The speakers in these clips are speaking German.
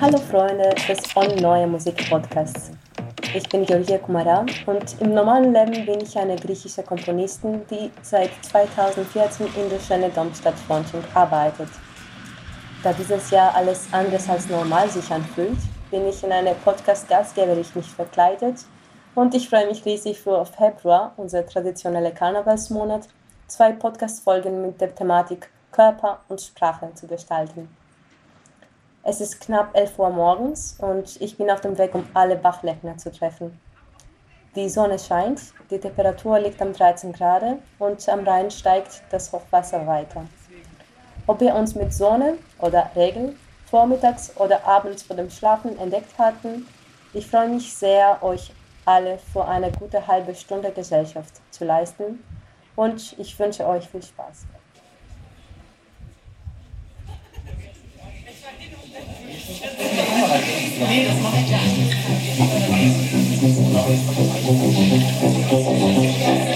Hallo Freunde des On Neue Musik Podcasts. Ich bin Georgia Kumara und im normalen Leben bin ich eine griechische Komponistin, die seit 2014 in der schönen Domstadt Frontung arbeitet. Da dieses Jahr alles anders als normal sich anfühlt, bin ich in einer Podcast-Gastgeberin verkleidet und ich freue mich riesig für Februar, unser traditioneller Karnevalsmonat, zwei Podcast-Folgen mit der Thematik Körper und Sprache zu gestalten. Es ist knapp 11 Uhr morgens und ich bin auf dem Weg, um alle Bachleckner zu treffen. Die Sonne scheint, die Temperatur liegt am 13 Grad und am Rhein steigt das Hochwasser weiter. Ob wir uns mit Sonne oder Regen vormittags oder abends vor dem Schlafen entdeckt hatten, ich freue mich sehr, euch alle vor eine gute halbe Stunde Gesellschaft zu leisten und ich wünsche euch viel Spaß. Thank you.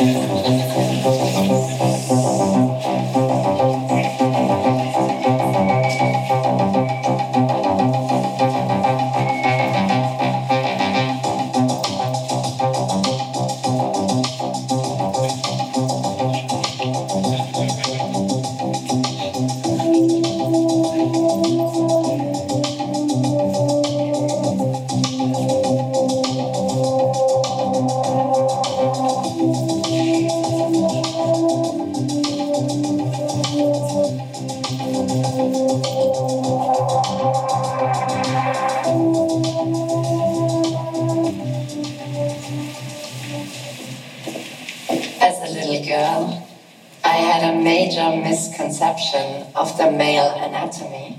Misconception of the male anatomy.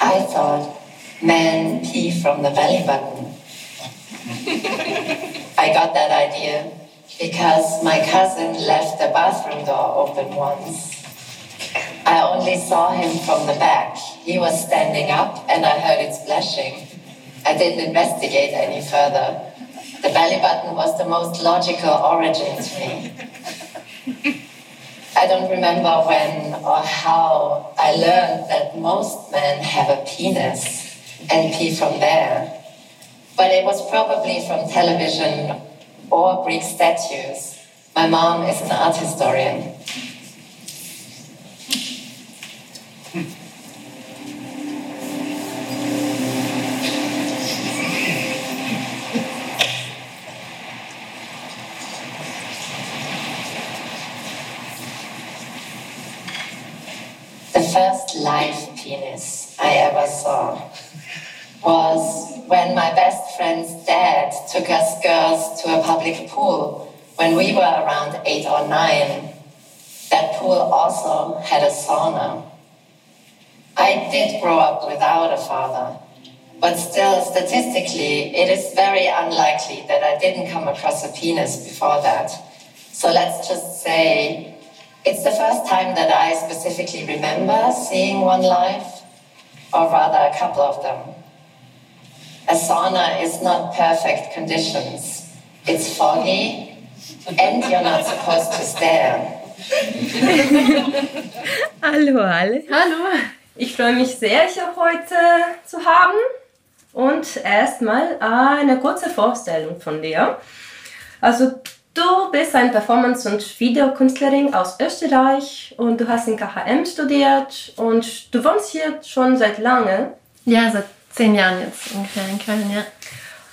I thought men pee from the belly button. I got that idea because my cousin left the bathroom door open once. I only saw him from the back. He was standing up and I heard it splashing. I didn't investigate any further. The belly button was the most logical origin to me. I don't remember when or how I learned that most men have a penis and pee from there. But it was probably from television or Greek statues. My mom is an art historian. First live penis I ever saw was when my best friend's dad took us girls to a public pool when we were around eight or nine. That pool also had a sauna. I did grow up without a father, but still, statistically, it is very unlikely that I didn't come across a penis before that. So let's just say it's the first time that I specifically remember seeing one live, or rather a couple of them. A sauna is not perfect conditions. It's foggy, and you're not supposed to stare. Hallo alle. Hallo. Ich freue mich sehr, euch heute zu haben. Und erstmal eine kurze Vorstellung von dir. Also Du bist eine Performance- und Videokünstlerin aus Österreich und du hast in KHM studiert und du wohnst hier schon seit lange. Ja, seit zehn Jahren jetzt ungefähr in Köln, ja.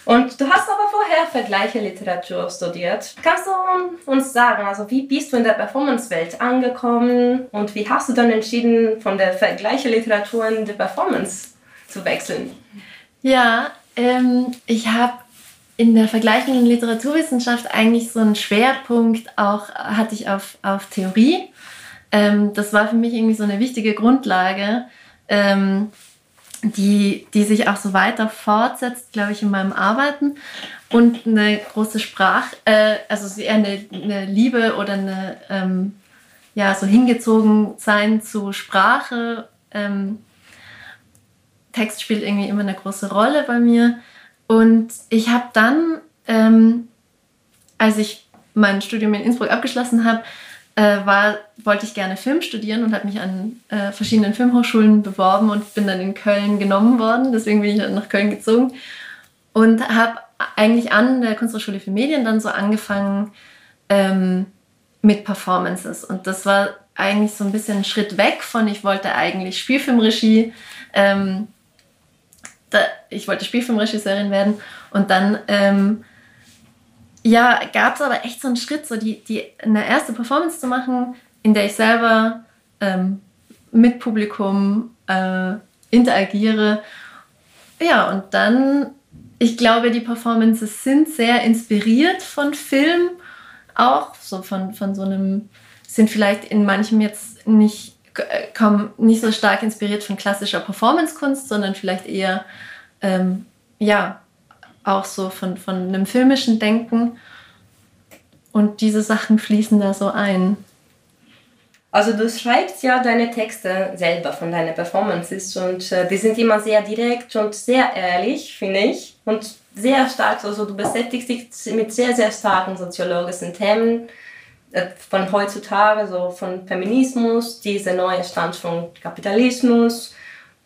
Und du hast aber vorher Vergleiche-Literatur studiert. Kannst du uns sagen, also wie bist du in der Performance-Welt angekommen und wie hast du dann entschieden, von der Vergleiche-Literatur in die Performance zu wechseln? Ja, ähm, ich habe in der vergleichenden Literaturwissenschaft eigentlich so einen Schwerpunkt auch hatte ich auf, auf Theorie. Ähm, das war für mich irgendwie so eine wichtige Grundlage, ähm, die, die sich auch so weiter fortsetzt, glaube ich, in meinem Arbeiten. Und eine große Sprach, äh, also eher eine, eine Liebe oder eine, ähm, ja, so hingezogen sein zu Sprache. Ähm, Text spielt irgendwie immer eine große Rolle bei mir. Und ich habe dann, ähm, als ich mein Studium in Innsbruck abgeschlossen habe, äh, war, wollte ich gerne Film studieren und habe mich an äh, verschiedenen Filmhochschulen beworben und bin dann in Köln genommen worden. Deswegen bin ich dann nach Köln gezogen und habe eigentlich an der Kunsthochschule für Medien dann so angefangen ähm, mit Performances. Und das war eigentlich so ein bisschen ein Schritt weg von, ich wollte eigentlich Spielfilmregie, ähm, da, ich wollte Spielfilmregisseurin werden und dann ähm, ja, gab es aber echt so einen Schritt, so die, die, eine erste Performance zu machen, in der ich selber ähm, mit Publikum äh, interagiere. Ja, und dann, ich glaube, die Performances sind sehr inspiriert von Film, auch so von, von so einem, sind vielleicht in manchem jetzt nicht, kommen nicht so stark inspiriert von klassischer Performancekunst, sondern vielleicht eher, ähm, ja, auch so von, von einem filmischen Denken. Und diese Sachen fließen da so ein. Also du schreibst ja deine Texte selber von deinen Performances und äh, die sind immer sehr direkt und sehr ehrlich, finde ich. Und sehr stark, also du beschäftigst dich mit sehr, sehr starken soziologischen Themen äh, von heutzutage, so von Feminismus, dieser neue Standpunkt Kapitalismus,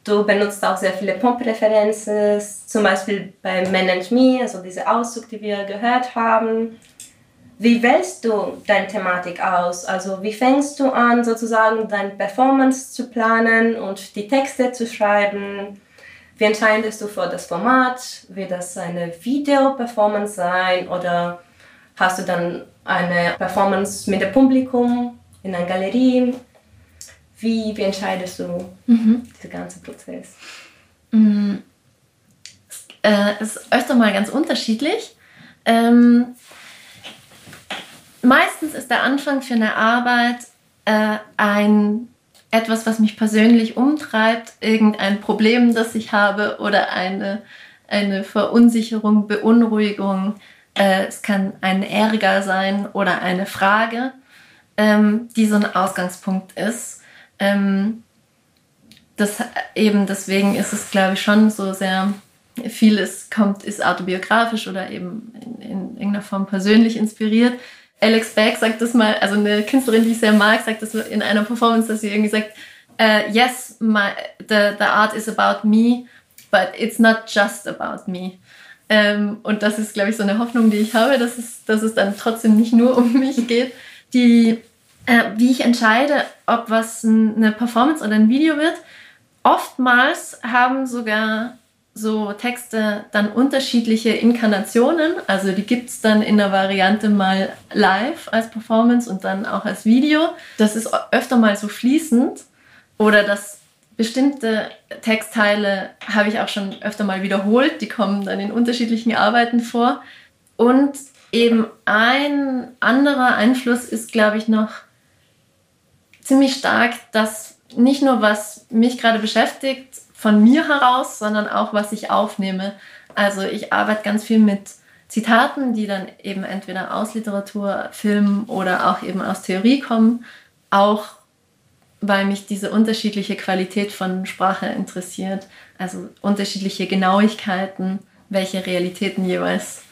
Du benutzt auch sehr viele Pop-Referenzen, zum Beispiel bei Man and Me, also diese Auszug, die wir gehört haben. Wie wählst du deine Thematik aus? Also wie fängst du an, sozusagen deine Performance zu planen und die Texte zu schreiben? Wie entscheidest du für das Format? Wird das eine Video-Performance sein oder hast du dann eine Performance mit dem Publikum in einer Galerie? Wie, wie entscheidest du mhm. diesen ganzen Prozess? Mhm. Äh, ist öfter mal ganz unterschiedlich. Ähm, meistens ist der Anfang für eine Arbeit äh, ein etwas, was mich persönlich umtreibt, irgendein Problem, das ich habe oder eine, eine Verunsicherung, Beunruhigung. Äh, es kann ein Ärger sein oder eine Frage, ähm, die so ein Ausgangspunkt ist. Ähm, das eben deswegen ist es, glaube ich, schon so sehr vieles kommt, ist autobiografisch oder eben in, in irgendeiner Form persönlich inspiriert. Alex Beck sagt das mal, also eine Künstlerin, die ich sehr mag, sagt das in einer Performance, dass sie irgendwie sagt, uh, yes, my, the, the art is about me, but it's not just about me. Ähm, und das ist, glaube ich, so eine Hoffnung, die ich habe, dass es, dass es dann trotzdem nicht nur um mich geht. Die äh, wie ich entscheide, ob was eine Performance oder ein Video wird. Oftmals haben sogar so Texte dann unterschiedliche Inkarnationen. Also die gibt es dann in der Variante mal live als Performance und dann auch als Video. Das ist öfter mal so fließend. Oder dass bestimmte Textteile habe ich auch schon öfter mal wiederholt. Die kommen dann in unterschiedlichen Arbeiten vor. Und eben ein anderer Einfluss ist, glaube ich, noch ziemlich stark, dass nicht nur was mich gerade beschäftigt von mir heraus, sondern auch was ich aufnehme. Also ich arbeite ganz viel mit Zitaten, die dann eben entweder aus Literatur, Film oder auch eben aus Theorie kommen, auch weil mich diese unterschiedliche Qualität von Sprache interessiert, also unterschiedliche Genauigkeiten, welche Realitäten jeweils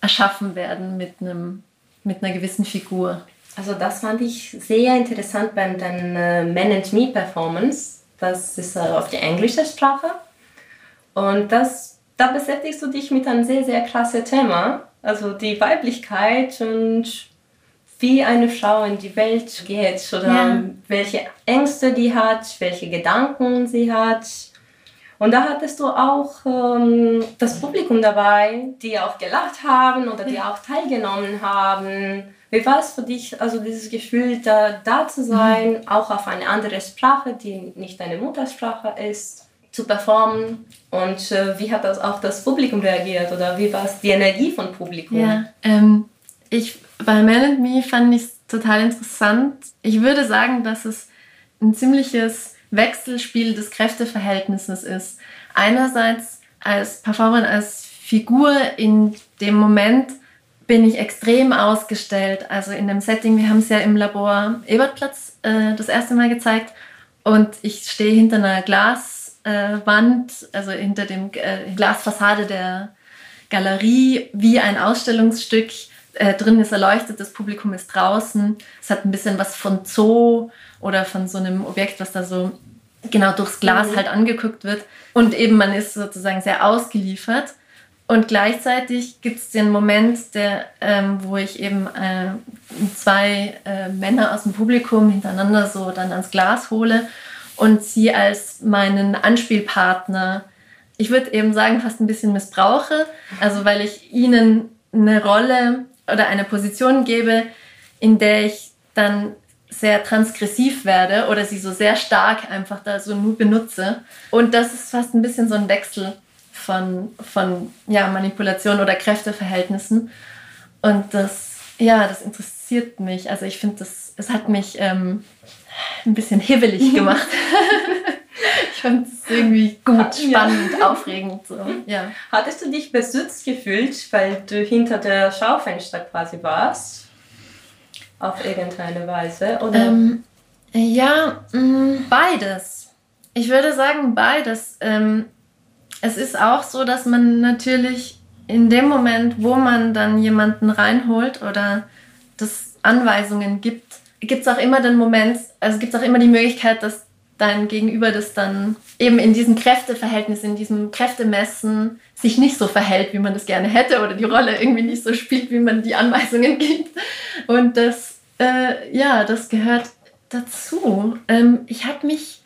erschaffen werden mit, einem, mit einer gewissen Figur. Also das fand ich sehr interessant bei deiner äh, Man and Me Performance. Das ist äh, auf die englische Sprache. Und das, da beschäftigst du dich mit einem sehr, sehr krassen Thema. Also die Weiblichkeit und wie eine Frau in die Welt geht oder ja. welche Ängste die hat, welche Gedanken sie hat. Und da hattest du auch ähm, das Publikum dabei, die auch gelacht haben oder die auch teilgenommen haben. Wie war es für dich, also dieses Gefühl, da, da zu sein, mhm. auch auf eine andere Sprache, die nicht deine Muttersprache ist, zu performen? Und äh, wie hat das auch das Publikum reagiert oder wie war es die Energie von Publikum? Ja, ähm, ich, bei Man and Me fand ich es total interessant. Ich würde sagen, dass es ein ziemliches Wechselspiel des Kräfteverhältnisses ist. Einerseits als Performer, als Figur in dem Moment bin ich extrem ausgestellt. Also in dem Setting, wir haben es ja im Labor Ebertplatz äh, das erste Mal gezeigt und ich stehe hinter einer Glaswand, äh, also hinter dem äh, Glasfassade der Galerie, wie ein Ausstellungsstück. Äh, drin ist erleuchtet, das Publikum ist draußen. Es hat ein bisschen was von Zoo oder von so einem Objekt, was da so genau durchs Glas mhm. halt angeguckt wird. Und eben man ist sozusagen sehr ausgeliefert. Und gleichzeitig gibt es den Moment, der, ähm, wo ich eben äh, zwei äh, Männer aus dem Publikum hintereinander so dann ans Glas hole und sie als meinen Anspielpartner, ich würde eben sagen, fast ein bisschen missbrauche. Also weil ich ihnen eine Rolle oder eine Position gebe, in der ich dann sehr transgressiv werde oder sie so sehr stark einfach da so nur benutze. Und das ist fast ein bisschen so ein Wechsel von, von ja, Manipulation oder Kräfteverhältnissen. Und das, ja, das interessiert mich. Also ich finde, das, es hat mich ähm, ein bisschen hibbelig gemacht. Fand es irgendwie gut, spannend, ja. aufregend. So. Ja. Hattest du dich besitzt gefühlt, weil du hinter der Schaufenster quasi warst? Auf irgendeine Weise? Oder? Ähm, ja, mh, mm, beides. Ich würde sagen beides. Ähm, es ist auch so, dass man natürlich in dem Moment, wo man dann jemanden reinholt oder das Anweisungen gibt, gibt es auch immer den Moment, also gibt es auch immer die Möglichkeit, dass dein Gegenüber das dann eben in diesem Kräfteverhältnis, in diesem Kräftemessen sich nicht so verhält, wie man das gerne hätte oder die Rolle irgendwie nicht so spielt, wie man die Anweisungen gibt. Und das, äh, ja, das gehört dazu. Ähm, ich habe mich,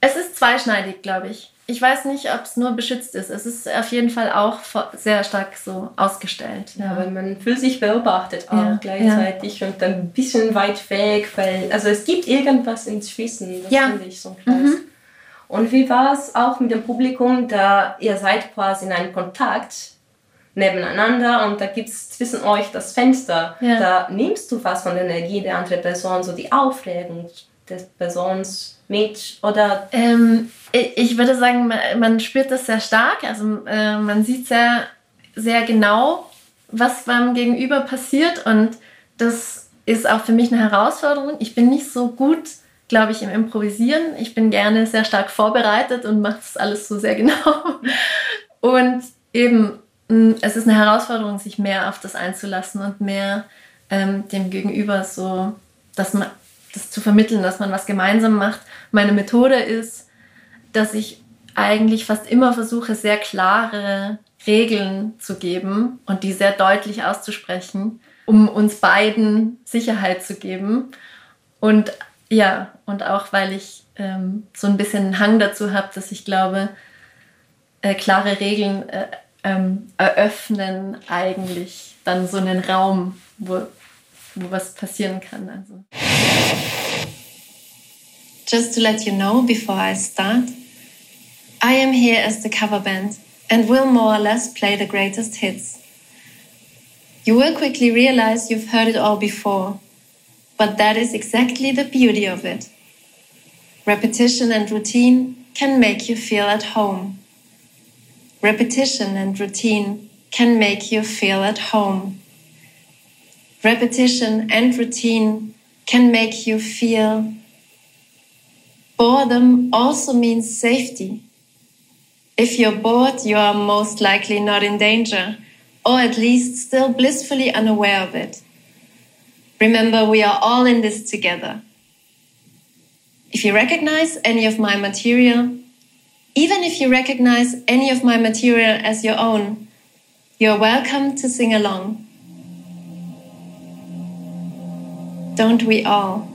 es ist zweischneidig, glaube ich ich weiß nicht, ob es nur beschützt ist. Es ist auf jeden Fall auch sehr stark so ausgestellt. Ja, weil man fühlt sich beobachtet auch ja, gleichzeitig ja. und dann ein bisschen weit weg, weil also es gibt irgendwas inzwischen, das ja. finde ich so krass. Mhm. Und wie war es auch mit dem Publikum, da ihr seid quasi in einem Kontakt nebeneinander und da gibt es zwischen euch das Fenster. Ja. Da nimmst du was von der Energie der anderen Person, so die Aufregung des Persons mit oder? Ähm, ich würde sagen, man spürt das sehr stark. Also äh, man sieht sehr, sehr genau, was beim Gegenüber passiert und das ist auch für mich eine Herausforderung. Ich bin nicht so gut, glaube ich, im Improvisieren. Ich bin gerne sehr stark vorbereitet und mache das alles so sehr genau. Und eben, es ist eine Herausforderung, sich mehr auf das einzulassen und mehr ähm, dem Gegenüber so, dass man das zu vermitteln, dass man was gemeinsam macht. Meine Methode ist, dass ich eigentlich fast immer versuche, sehr klare Regeln zu geben und die sehr deutlich auszusprechen, um uns beiden Sicherheit zu geben. Und ja, und auch weil ich ähm, so ein bisschen einen Hang dazu habe, dass ich glaube, äh, klare Regeln äh, ähm, eröffnen eigentlich dann so einen Raum, wo, wo was passieren kann. Also. Just to let you know before I start, I am here as the cover band and will more or less play the greatest hits. You will quickly realize you've heard it all before, but that is exactly the beauty of it. Repetition and routine can make you feel at home. Repetition and routine can make you feel at home. Repetition and routine can make you feel. Boredom also means safety. If you're bored, you are most likely not in danger, or at least still blissfully unaware of it. Remember, we are all in this together. If you recognize any of my material, even if you recognize any of my material as your own, you're welcome to sing along. Don't we all?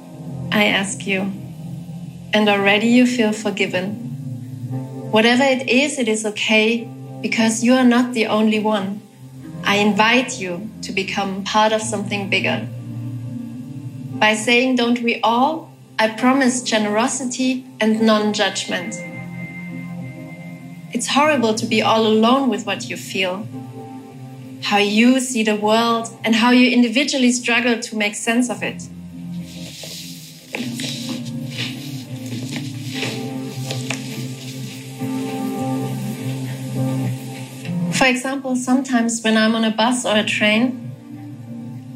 I ask you. And already you feel forgiven. Whatever it is, it is okay because you are not the only one. I invite you to become part of something bigger. By saying, Don't we all? I promise generosity and non judgment. It's horrible to be all alone with what you feel, how you see the world, and how you individually struggle to make sense of it. For example, sometimes when I'm on a bus or a train,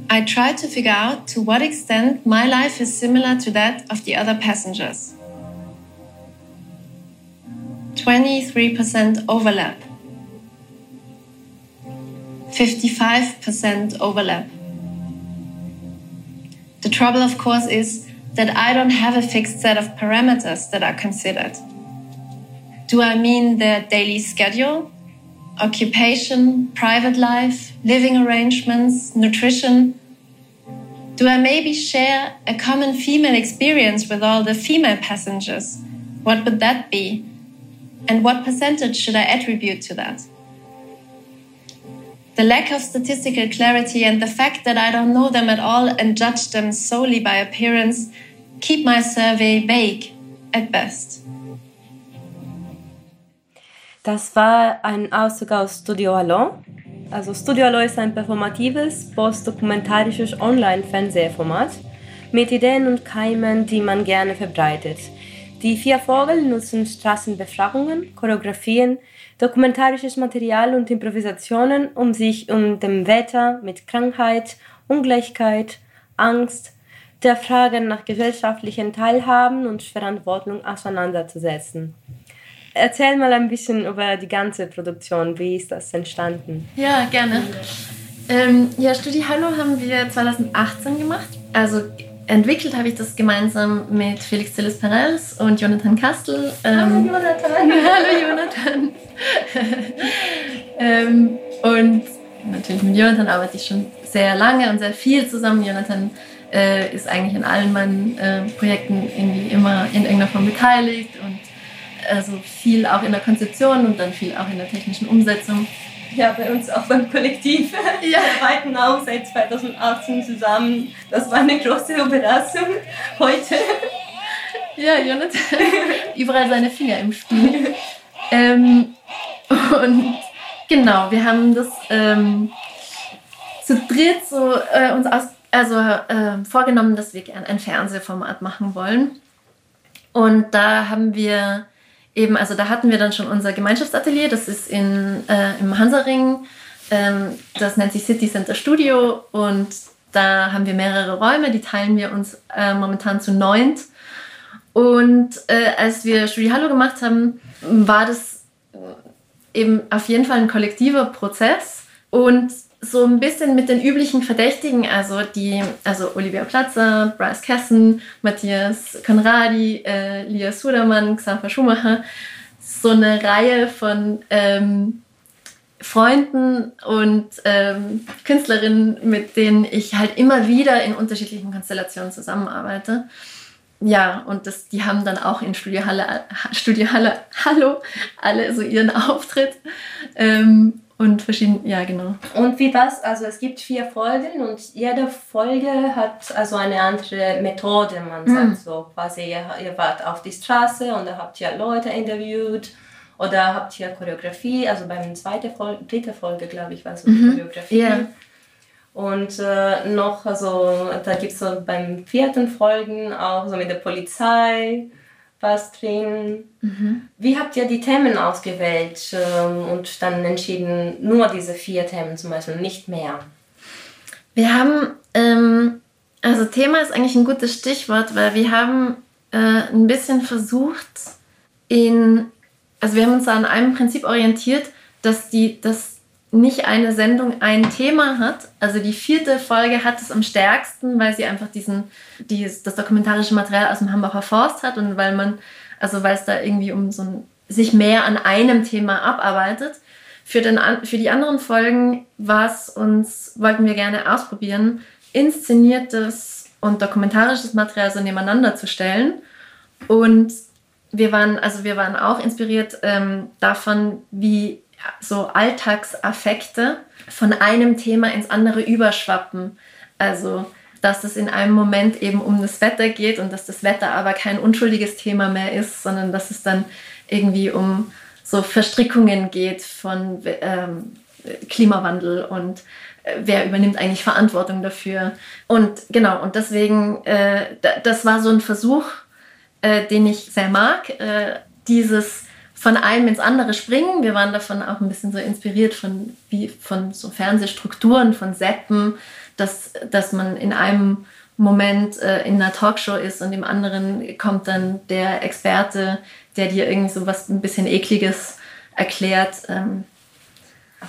I try to figure out to what extent my life is similar to that of the other passengers. 23% overlap. 55% overlap. The trouble, of course, is that I don't have a fixed set of parameters that are considered. Do I mean their daily schedule, occupation, private life, living arrangements, nutrition? Do I maybe share a common female experience with all the female passengers? What would that be? And what percentage should I attribute to that? The lack of statistical clarity and the fact that I don't know them at all and judge them solely by appearance keep my survey vague at best. Das war ein Auszug aus Studio Allo. Also Studio Allo ist ein performatives, postdokumentarisches Online-Fernsehformat mit Ideen und Keimen, die man gerne verbreitet. Die vier Vogel nutzen Straßenbefragungen, Choreografien, dokumentarisches Material und Improvisationen, um sich um dem Wetter mit Krankheit, Ungleichheit, Angst, der Frage nach gesellschaftlichen Teilhaben und Verantwortung auseinanderzusetzen. Erzähl mal ein bisschen über die ganze Produktion. Wie ist das entstanden? Ja, gerne. Ähm, ja, Studi Hallo haben wir 2018 gemacht. Also entwickelt habe ich das gemeinsam mit Felix Zillis Perez und Jonathan Kastel. Ähm, Hallo Jonathan! Hallo Jonathan! ähm, und natürlich mit Jonathan arbeite ich schon sehr lange und sehr viel zusammen. Jonathan äh, ist eigentlich in allen meinen äh, Projekten irgendwie immer in irgendeiner Form beteiligt und also viel auch in der Konzeption und dann viel auch in der technischen Umsetzung. Ja, bei uns auch beim Kollektiv. Ja. Wir arbeiten auch seit 2018 zusammen. Das war eine große Überraschung heute. Ja, Jonathan. Überall seine Finger im Spiel. ähm, und genau, wir haben das ähm, zu dritt so äh, uns aus, also, äh, vorgenommen, dass wir gerne ein Fernsehformat machen wollen. Und da haben wir eben, also da hatten wir dann schon unser Gemeinschaftsatelier, das ist in, äh, im Hansaring, ähm, das nennt sich City Center Studio und da haben wir mehrere Räume, die teilen wir uns äh, momentan zu neunt. Und äh, als wir Studio Hallo gemacht haben, war das eben auf jeden Fall ein kollektiver Prozess und so ein bisschen mit den üblichen Verdächtigen, also die, also Olivia Platzer, Bryce Kessen, Matthias Konradi, äh, Lia Sudermann, Xaver Schumacher, so eine Reihe von ähm, Freunden und ähm, Künstlerinnen, mit denen ich halt immer wieder in unterschiedlichen Konstellationen zusammenarbeite. Ja, und das, die haben dann auch in Studio Halle, Studio Halle, Hallo, alle so ihren Auftritt. Ähm, und verschiedene, ja genau. Und wie was? Also es gibt vier Folgen und jede Folge hat also eine andere Methode, man sagt mhm. so. Quasi ihr, ihr wart auf die Straße und da habt ihr Leute interviewt oder habt ihr Choreografie, also beim zweiten Folge, dritte Folge glaube ich war so mhm. Choreografie. Yeah. Und äh, noch, also da gibt es so beim vierten Folgen auch so mit der Polizei was drin. Mhm. Wie habt ihr die Themen ausgewählt ähm, und dann entschieden, nur diese vier Themen zum Beispiel, nicht mehr? Wir haben, ähm, also Thema ist eigentlich ein gutes Stichwort, weil wir haben äh, ein bisschen versucht, in, also wir haben uns an einem Prinzip orientiert, dass die, dass nicht eine Sendung ein Thema hat. Also die vierte Folge hat es am stärksten, weil sie einfach diesen, dieses, das dokumentarische Material aus dem Hambacher Forst hat und weil man, also weil es da irgendwie um so ein, sich mehr an einem Thema abarbeitet. Für, den, für die anderen Folgen was uns, wollten wir gerne ausprobieren, inszeniertes und dokumentarisches Material so nebeneinander zu stellen. Und wir waren, also wir waren auch inspiriert ähm, davon, wie so Alltagsaffekte von einem Thema ins andere überschwappen. Also, dass es in einem Moment eben um das Wetter geht und dass das Wetter aber kein unschuldiges Thema mehr ist, sondern dass es dann irgendwie um so Verstrickungen geht von ähm, Klimawandel und äh, wer übernimmt eigentlich Verantwortung dafür. Und genau, und deswegen, äh, das war so ein Versuch, äh, den ich sehr mag, äh, dieses von einem ins andere springen. Wir waren davon auch ein bisschen so inspiriert von, wie, von so Fernsehstrukturen, von Seppen, dass, dass man in einem Moment äh, in einer Talkshow ist und im anderen kommt dann der Experte, der dir irgendwie so was ein bisschen ekliges erklärt. Ähm,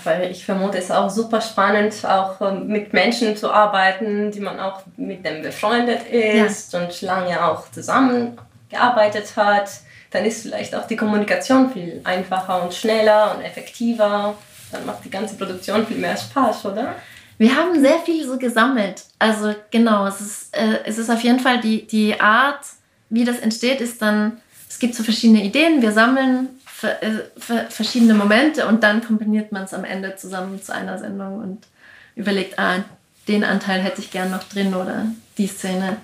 weil ich vermute, es ist auch super spannend, auch ähm, mit Menschen zu arbeiten, die man auch mit dem befreundet ist ja. und lange auch zusammengearbeitet hat. Dann ist vielleicht auch die Kommunikation viel einfacher und schneller und effektiver. Dann macht die ganze Produktion viel mehr Spaß, oder? Wir haben sehr viel so gesammelt. Also genau, es ist, äh, es ist auf jeden Fall die, die Art, wie das entsteht, ist dann, es gibt so verschiedene Ideen, wir sammeln äh, verschiedene Momente und dann kombiniert man es am Ende zusammen zu einer Sendung und überlegt, ah, den Anteil hätte ich gern noch drin oder die Szene.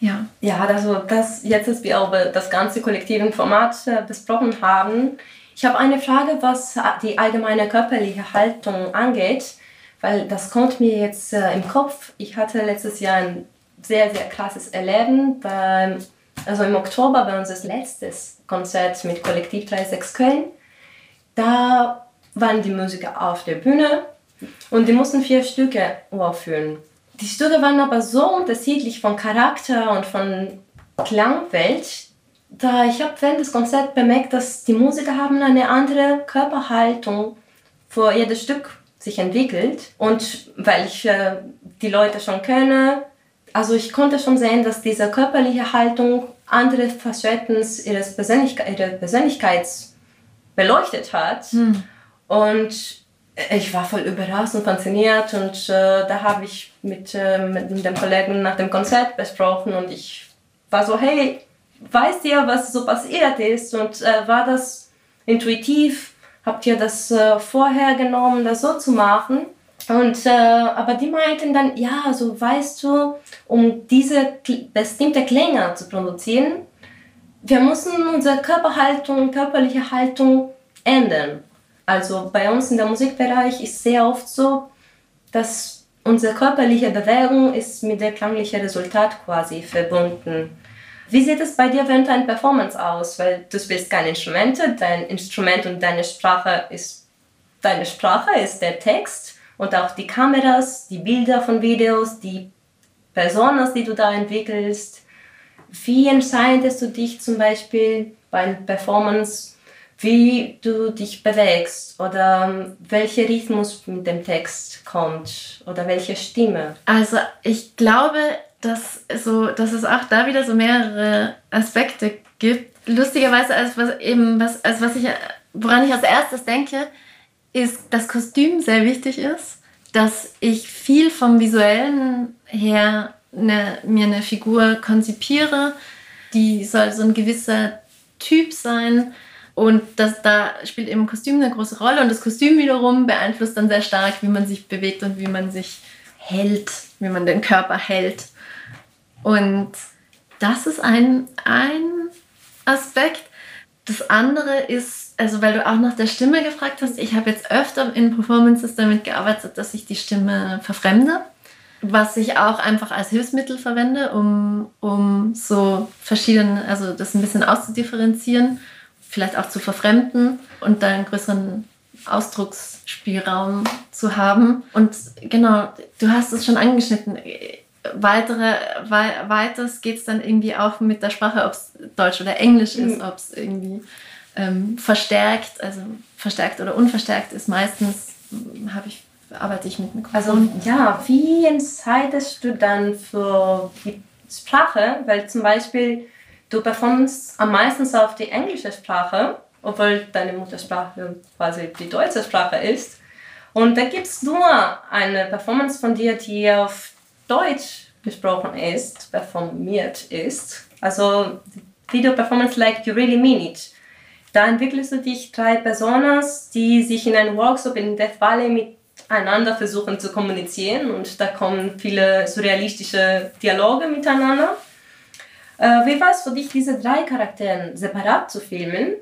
Ja. Ja, also das jetzt, dass wir auch das ganze kollektive Format äh, besprochen haben. Ich habe eine Frage, was die allgemeine körperliche Haltung angeht, weil das kommt mir jetzt äh, im Kopf. Ich hatte letztes Jahr ein sehr, sehr krasses Erleben beim also im Oktober bei unser letztes Konzert mit Kollektiv 36 Köln, da waren die Musiker auf der Bühne und die mussten vier Stücke aufführen. Die Stücke waren aber so unterschiedlich von Charakter und von Klangwelt, da ich habe während des Konzerts bemerkt, dass die Musiker haben eine andere Körperhaltung vor jedes Stück sich entwickelt und weil ich äh, die Leute schon kenne, also ich konnte schon sehen, dass diese körperliche Haltung andere Facetten ihres Persönlichkeit, ihrer Persönlichkeit beleuchtet hat. Hm. Und ich war voll überrascht und fasziniert und äh, da habe ich mit, äh, mit dem Kollegen nach dem Konzert besprochen und ich war so, hey, weißt ihr, was so passiert ist? Und äh, war das intuitiv? Habt ihr das äh, vorher genommen, das so zu machen? Und, äh, aber die meinten dann, ja, so weißt du, um diese bestimmte Klänge zu produzieren, wir müssen unsere Körperhaltung, körperliche Haltung ändern. Also bei uns in der Musikbereich ist sehr oft so, dass unsere körperliche Bewegung ist mit dem klanglichen Resultat quasi verbunden. Wie sieht es bei dir während deiner Performance aus? Weil du spielst keine Instrumente, dein Instrument und deine Sprache ist deine Sprache ist der Text und auch die Kameras, die Bilder von Videos, die Personen, die du da entwickelst. Wie entscheidest du dich zum Beispiel beim Performance, wie du dich bewegst oder welcher Rhythmus mit dem Text kommt oder welche Stimme? Also ich glaube, dass, so, dass es auch da wieder so mehrere Aspekte gibt. Lustigerweise, als was, eben, was, als was ich, woran ich als erstes denke, ist, dass Kostüm sehr wichtig ist, dass ich viel vom visuellen her eine, mir eine Figur konzipiere, die soll so ein gewisser Typ sein und das, da spielt eben Kostüm eine große Rolle und das Kostüm wiederum beeinflusst dann sehr stark, wie man sich bewegt und wie man sich hält, wie man den Körper hält. Und das ist ein, ein Aspekt. Das andere ist, also weil du auch nach der Stimme gefragt hast, ich habe jetzt öfter in Performances damit gearbeitet, dass ich die Stimme verfremde, was ich auch einfach als Hilfsmittel verwende, um, um so verschiedene, also das ein bisschen auszudifferenzieren, vielleicht auch zu verfremden und dann einen größeren Ausdrucksspielraum zu haben. Und genau, du hast es schon angeschnitten weitere, wei weiters geht es dann irgendwie auch mit der Sprache, ob es Deutsch oder Englisch ist, mhm. ob es irgendwie ähm, verstärkt, also verstärkt oder unverstärkt ist. Meistens hm, habe ich arbeite ich mit Mikrofon. Also ja, wie entscheidest du dann für die Sprache? Weil zum Beispiel du performst am meisten auf die englische Sprache, obwohl deine Muttersprache quasi die deutsche Sprache ist. Und da gibt es nur eine Performance von dir, die auf Deutsch gesprochen ist, performiert ist. Also Video Performance Like You Really Mean It. Da entwickelst du dich drei Personen, die sich in einem Workshop in Death Valley miteinander versuchen zu kommunizieren und da kommen viele surrealistische Dialoge miteinander. Äh, wie war es für dich, diese drei Charaktere separat zu filmen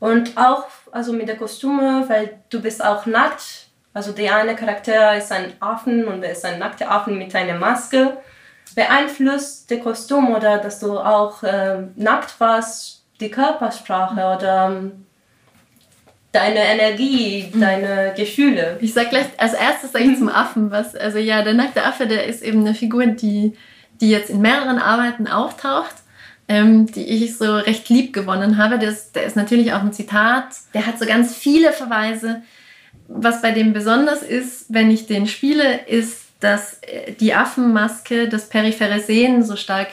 und auch also mit der Kostüme, weil du bist auch nackt also der eine Charakter ist ein Affen und er ist ein nackter Affen mit einer Maske. Beeinflusst der Kostüm oder dass du auch ähm, nackt warst, die Körpersprache oder ähm, deine Energie, mhm. deine Gefühle. Ich sag gleich, als erstes sage ich zum Affen was. Also ja, der nackte Affe, der ist eben eine Figur, die, die jetzt in mehreren Arbeiten auftaucht, ähm, die ich so recht lieb gewonnen habe. Der ist, der ist natürlich auch ein Zitat. Der hat so ganz viele Verweise. Was bei dem besonders ist, wenn ich den spiele, ist, dass äh, die Affenmaske das periphere Sehen so stark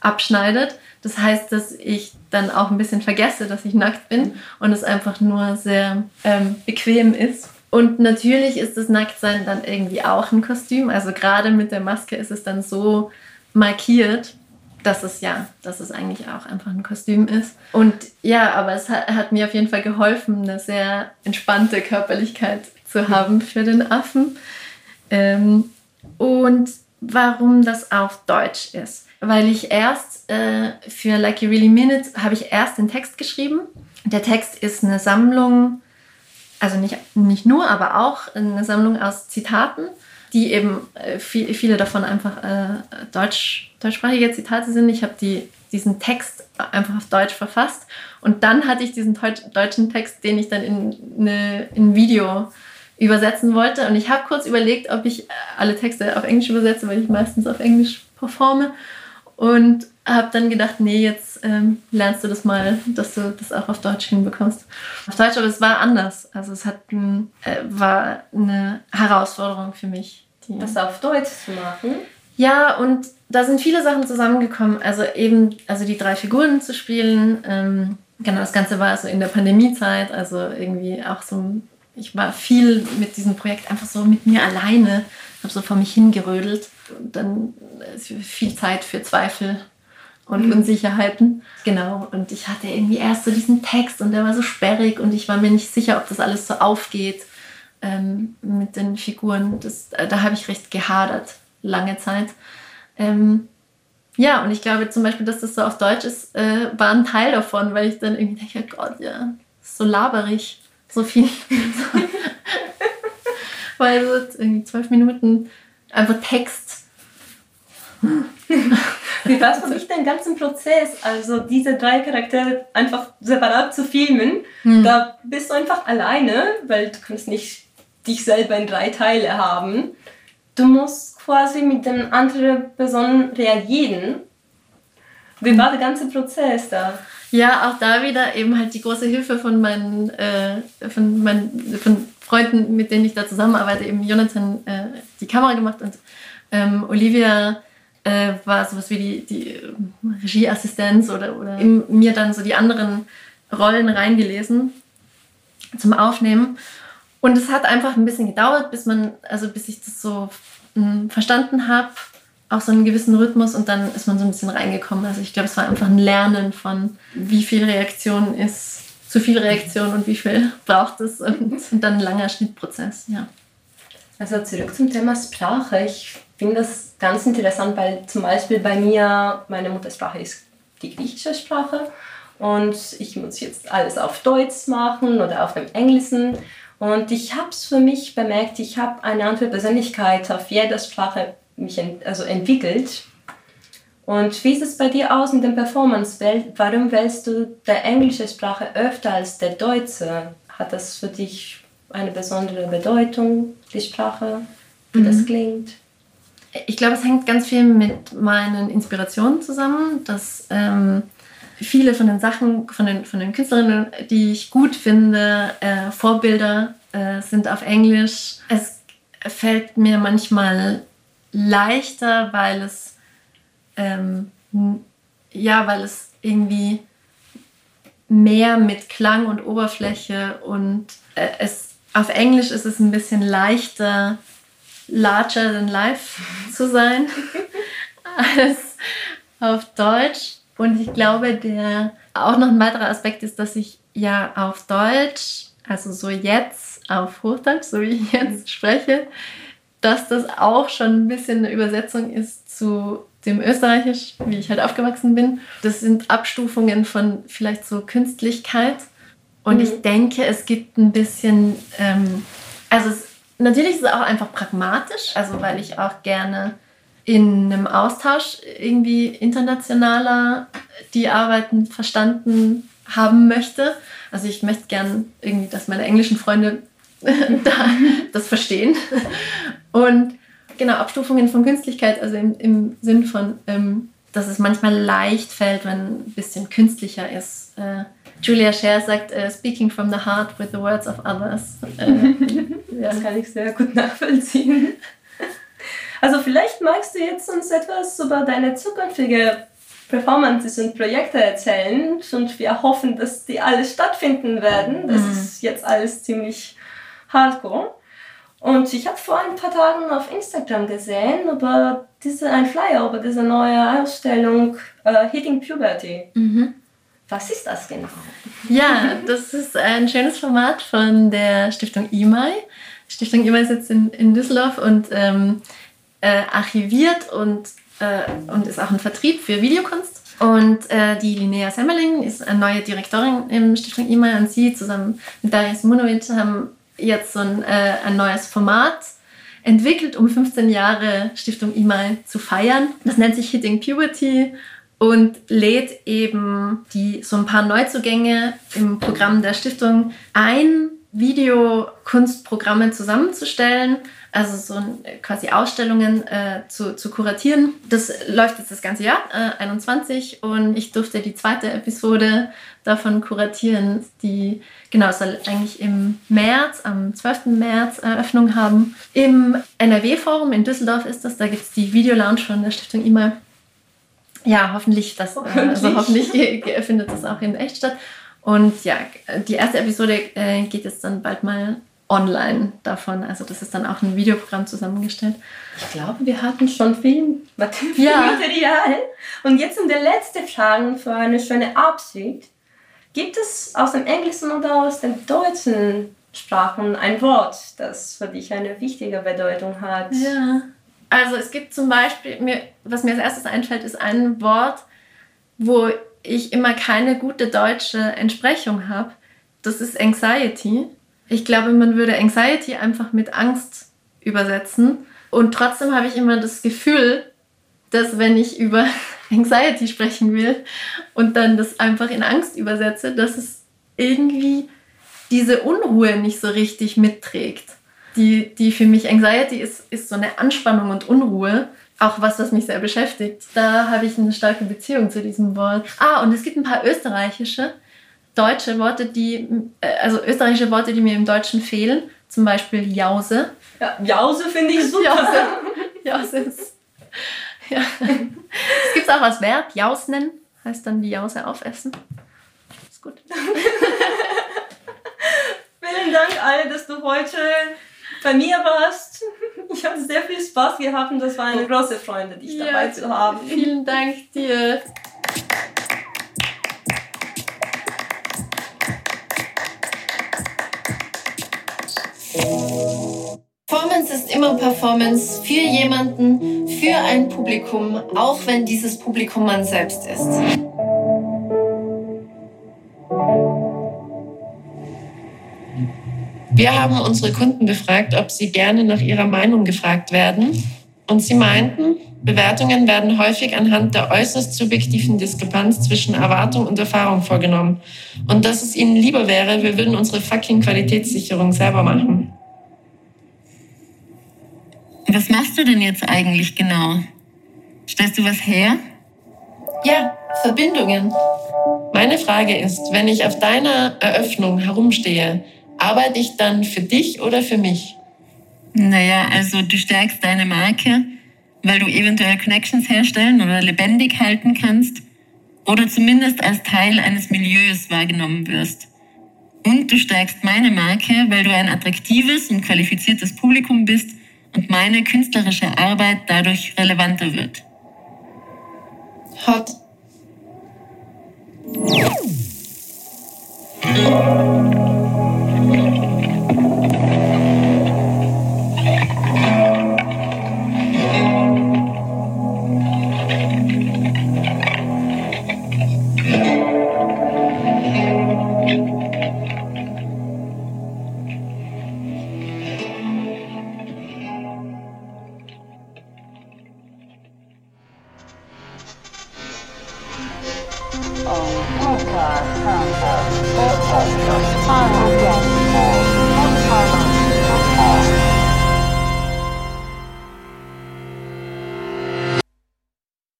abschneidet. Das heißt, dass ich dann auch ein bisschen vergesse, dass ich nackt bin und es einfach nur sehr ähm, bequem ist. Und natürlich ist das Nacktsein dann irgendwie auch ein Kostüm. Also gerade mit der Maske ist es dann so markiert, dass es ja, dass es eigentlich auch einfach ein Kostüm ist. Und ja, aber es hat, hat mir auf jeden Fall geholfen, eine sehr entspannte Körperlichkeit zu haben für den Affen. Ähm, und warum das auf Deutsch ist. Weil ich erst äh, für Like You Really Minute habe ich erst den Text geschrieben. Der Text ist eine Sammlung, also nicht, nicht nur, aber auch eine Sammlung aus Zitaten, die eben äh, viel, viele davon einfach äh, deutsch, deutschsprachige Zitate sind. Ich habe die, diesen Text einfach auf Deutsch verfasst und dann hatte ich diesen deutschen Text, den ich dann in, eine, in ein Video übersetzen wollte. Und ich habe kurz überlegt, ob ich alle Texte auf Englisch übersetze, weil ich meistens auf Englisch performe. Und habe dann gedacht, nee, jetzt ähm, lernst du das mal, dass du das auch auf Deutsch hinbekommst. Auf Deutsch, aber es war anders. Also es hat, äh, war eine Herausforderung für mich. Das auf Deutsch zu machen? Ja, und da sind viele Sachen zusammengekommen. Also eben, also die drei Figuren zu spielen. Ähm, genau, das Ganze war so in der Pandemiezeit, also irgendwie auch so ich war viel mit diesem Projekt einfach so mit mir alleine, habe so vor mich hingerödelt und dann viel Zeit für Zweifel und mhm. Unsicherheiten. Genau, und ich hatte irgendwie erst so diesen Text und der war so sperrig und ich war mir nicht sicher, ob das alles so aufgeht ähm, mit den Figuren. Das, da habe ich recht gehadert, lange Zeit. Ähm, ja, und ich glaube zum Beispiel, dass das so auf Deutsch ist, äh, war ein Teil davon, weil ich dann irgendwie denke, oh Gott, ja, so laberig so viel. Weil so irgendwie zwölf Minuten einfach Text. Wie war es für dich den ganzen Prozess? Also diese drei Charaktere einfach separat zu filmen, hm. da bist du einfach alleine, weil du kannst nicht dich selber in drei Teile haben. Du musst quasi mit den anderen Personen reagieren. Wie war der ganze Prozess da? Ja, auch da wieder eben halt die große Hilfe von meinen, äh, von meinen von Freunden, mit denen ich da zusammenarbeite, eben Jonathan äh, die Kamera gemacht und ähm, Olivia äh, war sowas wie die, die Regieassistenz oder, oder mir dann so die anderen Rollen reingelesen zum Aufnehmen. Und es hat einfach ein bisschen gedauert, bis man, also bis ich das so mh, hm, verstanden habe auch so einen gewissen Rhythmus und dann ist man so ein bisschen reingekommen. Also ich glaube, es war einfach ein Lernen von, wie viel Reaktion ist zu viel Reaktion und wie viel braucht es und, und dann ein langer Schnittprozess, ja. Also zurück zum Thema Sprache. Ich finde das ganz interessant, weil zum Beispiel bei mir meine Muttersprache ist die griechische Sprache und ich muss jetzt alles auf Deutsch machen oder auf dem Englischen. Und ich habe es für mich bemerkt, ich habe eine andere Persönlichkeit auf jeder Sprache mich ent also entwickelt. Und wie ist es bei dir aus mit dem Performance? Warum wählst du die englische Sprache öfter als der deutsche? Hat das für dich eine besondere Bedeutung, die Sprache, wie mhm. das klingt? Ich glaube, es hängt ganz viel mit meinen Inspirationen zusammen, dass ähm, viele von den Sachen, von den, von den Künstlerinnen, die ich gut finde, äh, Vorbilder äh, sind auf Englisch. Es fällt mir manchmal leichter, weil es ähm, ja, weil es irgendwie mehr mit Klang und Oberfläche und äh, es auf Englisch ist es ein bisschen leichter, larger than life zu sein als auf Deutsch. Und ich glaube, der auch noch ein weiterer Aspekt ist, dass ich ja auf Deutsch, also so jetzt auf Hochdeutsch, so wie ich jetzt spreche, dass das auch schon ein bisschen eine Übersetzung ist zu dem Österreichisch, wie ich halt aufgewachsen bin. Das sind Abstufungen von vielleicht so Künstlichkeit. Und mhm. ich denke, es gibt ein bisschen, ähm, also es, natürlich ist es auch einfach pragmatisch, also weil ich auch gerne in einem Austausch irgendwie internationaler die Arbeiten verstanden haben möchte. Also ich möchte gern irgendwie, dass meine englischen Freunde da das verstehen. Und genau, Abstufungen von Künstlichkeit, also im, im Sinn von, ähm, dass es manchmal leicht fällt, wenn ein bisschen künstlicher ist. Äh, Julia Scher sagt, uh, speaking from the heart with the words of others. Äh, ja. Das kann ich sehr gut nachvollziehen. Also vielleicht magst du jetzt uns etwas über deine zukünftige Performances und Projekte erzählen und wir hoffen, dass die alle stattfinden werden. Das mhm. ist jetzt alles ziemlich hardcore. Und ich habe vor ein paar Tagen auf Instagram gesehen über diese, ein Flyer über diese neue Ausstellung uh, Hitting Puberty. Mhm. Was ist das genau? Ja, das ist ein schönes Format von der Stiftung IMAI. Stiftung IMAI sitzt in, in Düsseldorf und ähm, äh, archiviert und, äh, und ist auch ein Vertrieb für Videokunst. Und äh, die Linnea Semmerling ist eine neue Direktorin im Stiftung IMAI und sie zusammen mit Darius Munovic haben jetzt so ein, äh, ein neues Format entwickelt, um 15 Jahre Stiftung IMAI zu feiern. Das nennt sich Hitting Puberty und lädt eben die, so ein paar Neuzugänge im Programm der Stiftung ein, Videokunstprogramme zusammenzustellen, also so quasi Ausstellungen äh, zu, zu kuratieren. Das läuft jetzt das ganze Jahr, äh, 21, und ich durfte die zweite Episode davon kuratieren, die genau soll eigentlich im März, am 12. März Eröffnung haben. Im NRW-Forum in Düsseldorf ist das, da gibt es die Videolounge von der Stiftung E-Mail ja, hoffentlich, das, hoffentlich. Also hoffentlich findet das auch in echt statt. Und ja, die erste Episode äh, geht jetzt dann bald mal online davon. Also das ist dann auch ein Videoprogramm zusammengestellt. Ich glaube, wir hatten schon viel Material. Ja. Und jetzt um die letzte Frage für eine schöne Absicht. Gibt es aus dem Englischen oder aus den deutschen Sprachen ein Wort, das für dich eine wichtige Bedeutung hat? Ja. Also es gibt zum Beispiel, mir, was mir als erstes einfällt, ist ein Wort, wo ich immer keine gute deutsche Entsprechung habe. Das ist Anxiety. Ich glaube, man würde Anxiety einfach mit Angst übersetzen. Und trotzdem habe ich immer das Gefühl, dass wenn ich über Anxiety sprechen will und dann das einfach in Angst übersetze, dass es irgendwie diese Unruhe nicht so richtig mitträgt die, die für mich Anxiety ist, ist so eine Anspannung und Unruhe. Auch was, was mich sehr beschäftigt. Da habe ich eine starke Beziehung zu diesem Wort. Ah, und es gibt ein paar österreichische, deutsche Worte, die, äh, also österreichische Worte, die mir im Deutschen fehlen. Zum Beispiel Jause. Ja, Jause finde ich super. Jause. Jause ist, ja. Es gibt auch als Verb, Jausnen, heißt dann die Jause aufessen. Ist gut. Vielen Dank, alle, dass du heute bei mir warst. Ich hatte sehr viel Spaß gehabt und das war eine große Freude, dich ja, dabei zu haben. Vielen Dank dir. Performance ist immer Performance für jemanden, für ein Publikum, auch wenn dieses Publikum man selbst ist. Wir haben unsere Kunden befragt, ob sie gerne nach ihrer Meinung gefragt werden. Und sie meinten, Bewertungen werden häufig anhand der äußerst subjektiven Diskrepanz zwischen Erwartung und Erfahrung vorgenommen. Und dass es ihnen lieber wäre, wir würden unsere fucking Qualitätssicherung selber machen. Was machst du denn jetzt eigentlich genau? Stellst du was her? Ja, Verbindungen. Meine Frage ist, wenn ich auf deiner Eröffnung herumstehe, arbeite ich dann für dich oder für mich? Naja, also du stärkst deine Marke, weil du eventuell Connections herstellen oder lebendig halten kannst oder zumindest als Teil eines Milieus wahrgenommen wirst. Und du stärkst meine Marke, weil du ein attraktives und qualifiziertes Publikum bist und meine künstlerische Arbeit dadurch relevanter wird. Hot.